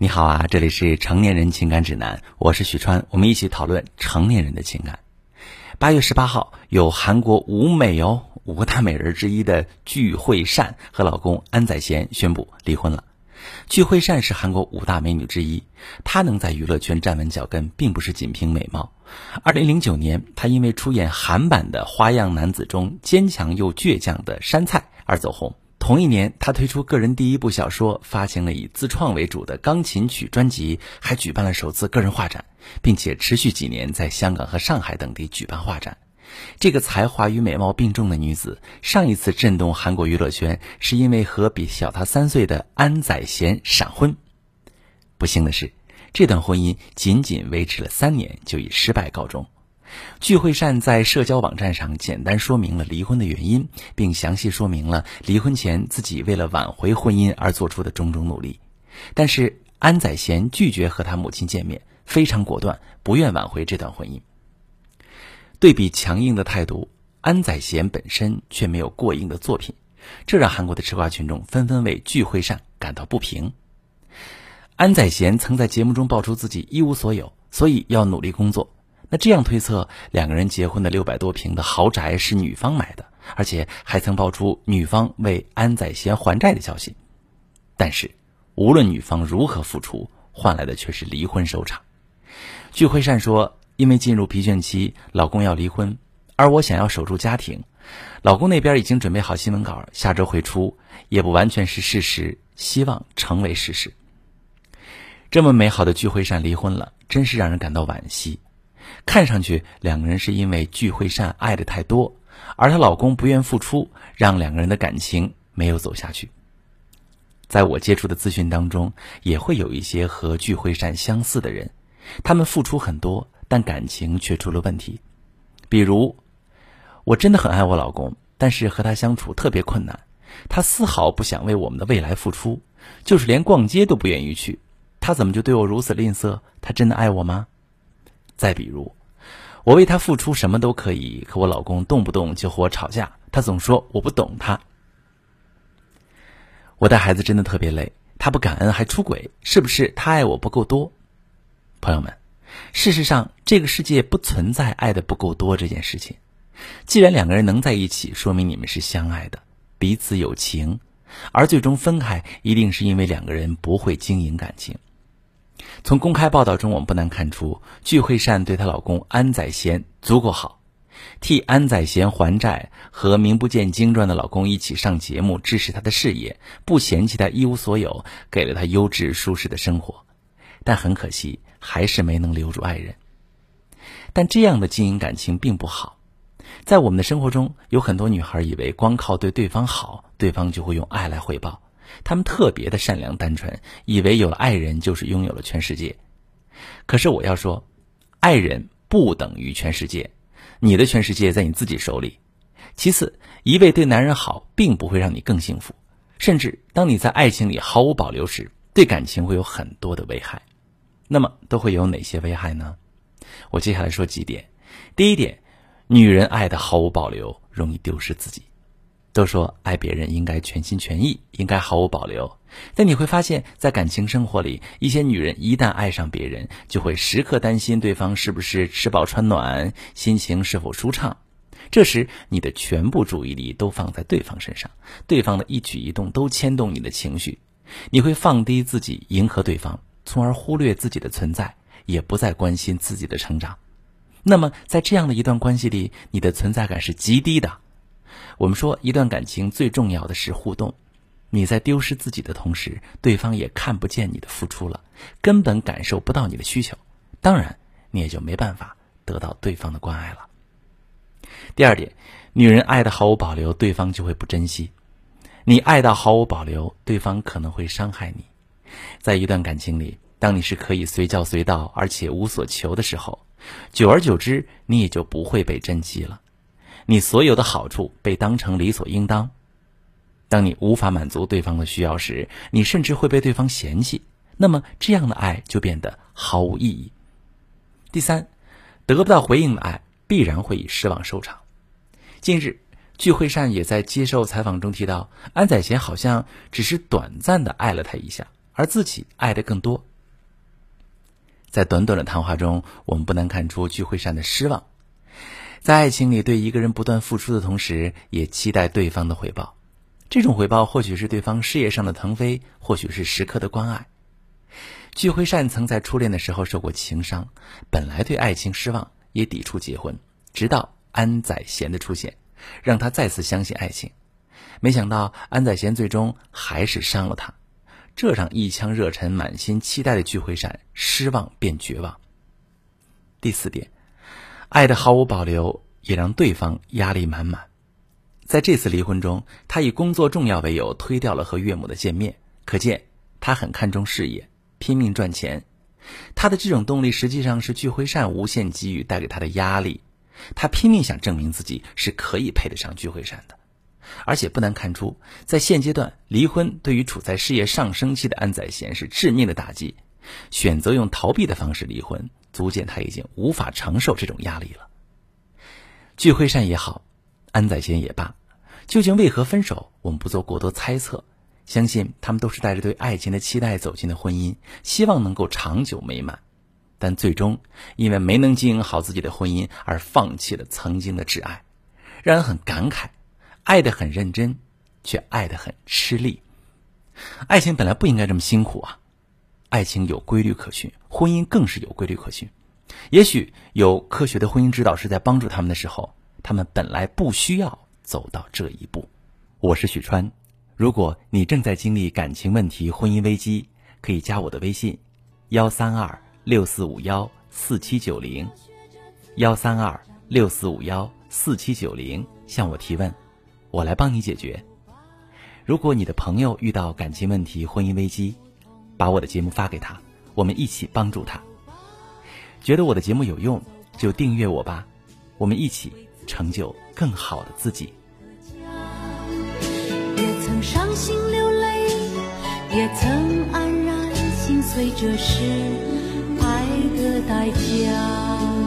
你好啊，这里是成年人情感指南，我是许川，我们一起讨论成年人的情感。八月十八号，有韩国五美哦五个大美人之一的具惠善和老公安宰贤宣布离婚了。具惠善是韩国五大美女之一，她能在娱乐圈站稳脚跟，并不是仅凭美貌。二零零九年，她因为出演韩版的《花样男子》中坚强又倔强的杉菜而走红。同一年，他推出个人第一部小说，发行了以自创为主的钢琴曲专辑，还举办了首次个人画展，并且持续几年在香港和上海等地举办画展。这个才华与美貌并重的女子，上一次震动韩国娱乐圈，是因为和比小她三岁的安宰贤闪婚。不幸的是，这段婚姻仅仅维持了三年，就以失败告终。具惠善在社交网站上简单说明了离婚的原因，并详细说明了离婚前自己为了挽回婚姻而做出的种种努力。但是安宰贤拒绝和他母亲见面，非常果断，不愿挽回这段婚姻。对比强硬的态度，安宰贤本身却没有过硬的作品，这让韩国的吃瓜群众纷纷为具惠善感到不平。安宰贤曾在节目中爆出自己一无所有，所以要努力工作。那这样推测，两个人结婚的六百多平的豪宅是女方买的，而且还曾爆出女方为安宰贤还债的消息。但是，无论女方如何付出，换来的却是离婚收场。具惠善说：“因为进入疲倦期，老公要离婚，而我想要守住家庭，老公那边已经准备好新闻稿，下周会出，也不完全是事实，希望成为事实。”这么美好的具惠善离婚了，真是让人感到惋惜。看上去两个人是因为聚惠善爱的太多，而她老公不愿付出，让两个人的感情没有走下去。在我接触的咨询当中，也会有一些和聚惠善相似的人，他们付出很多，但感情却出了问题。比如，我真的很爱我老公，但是和他相处特别困难，他丝毫不想为我们的未来付出，就是连逛街都不愿意去。他怎么就对我如此吝啬？他真的爱我吗？再比如，我为他付出什么都可以，可我老公动不动就和我吵架，他总说我不懂他。我带孩子真的特别累，他不感恩还出轨，是不是他爱我不够多？朋友们，事实上这个世界不存在爱的不够多这件事情。既然两个人能在一起，说明你们是相爱的，彼此有情，而最终分开，一定是因为两个人不会经营感情。从公开报道中，我们不难看出，具惠善对她老公安宰贤足够好，替安宰贤还债，和名不见经传的老公一起上节目支持他的事业，不嫌弃他一无所有，给了他优质舒适的生活。但很可惜，还是没能留住爱人。但这样的经营感情并不好，在我们的生活中，有很多女孩以为光靠对对方好，对方就会用爱来回报。他们特别的善良单纯，以为有了爱人就是拥有了全世界。可是我要说，爱人不等于全世界，你的全世界在你自己手里。其次，一味对男人好，并不会让你更幸福。甚至当你在爱情里毫无保留时，对感情会有很多的危害。那么都会有哪些危害呢？我接下来说几点。第一点，女人爱的毫无保留，容易丢失自己。都说爱别人应该全心全意，应该毫无保留。但你会发现在感情生活里，一些女人一旦爱上别人，就会时刻担心对方是不是吃饱穿暖，心情是否舒畅。这时，你的全部注意力都放在对方身上，对方的一举一动都牵动你的情绪。你会放低自己，迎合对方，从而忽略自己的存在，也不再关心自己的成长。那么，在这样的一段关系里，你的存在感是极低的。我们说，一段感情最重要的是互动。你在丢失自己的同时，对方也看不见你的付出了，根本感受不到你的需求，当然，你也就没办法得到对方的关爱了。第二点，女人爱的毫无保留，对方就会不珍惜。你爱到毫无保留，对方可能会伤害你。在一段感情里，当你是可以随叫随到，而且无所求的时候，久而久之，你也就不会被珍惜了。你所有的好处被当成理所应当，当你无法满足对方的需要时，你甚至会被对方嫌弃。那么这样的爱就变得毫无意义。第三，得不到回应的爱必然会以失望收场。近日，具惠善也在接受采访中提到，安宰贤好像只是短暂的爱了他一下，而自己爱的更多。在短短的谈话中，我们不难看出具惠善的失望。在爱情里，对一个人不断付出的同时，也期待对方的回报。这种回报或许是对方事业上的腾飞，或许是时刻的关爱。聚会善曾在初恋的时候受过情伤，本来对爱情失望，也抵触结婚。直到安宰贤的出现，让他再次相信爱情。没想到安宰贤最终还是伤了他，这让一腔热忱、满心期待的聚会善失望变绝望。第四点，爱的毫无保留，也让对方压力满满。在这次离婚中，他以工作重要为由推掉了和岳母的见面，可见他很看重事业，拼命赚钱。他的这种动力实际上是聚会善无限给予带给他的压力。他拼命想证明自己是可以配得上聚会善的，而且不难看出，在现阶段离婚对于处在事业上升期的安宰贤是致命的打击。选择用逃避的方式离婚，足见他已经无法承受这种压力了。聚惠善也好。安宰贤也罢，究竟为何分手？我们不做过多猜测，相信他们都是带着对爱情的期待走进的婚姻，希望能够长久美满，但最终因为没能经营好自己的婚姻而放弃了曾经的挚爱，让人很感慨：爱得很认真，却爱得很吃力。爱情本来不应该这么辛苦啊！爱情有规律可循，婚姻更是有规律可循。也许有科学的婚姻指导师在帮助他们的时候。他们本来不需要走到这一步。我是许川，如果你正在经历感情问题、婚姻危机，可以加我的微信：幺三二六四五幺四七九零，幺三二六四五幺四七九零，向我提问，我来帮你解决。如果你的朋友遇到感情问题、婚姻危机，把我的节目发给他，我们一起帮助他。觉得我的节目有用，就订阅我吧，我们一起。成就更好的自己。也曾伤心流泪，也曾黯然心碎，这是爱的代价。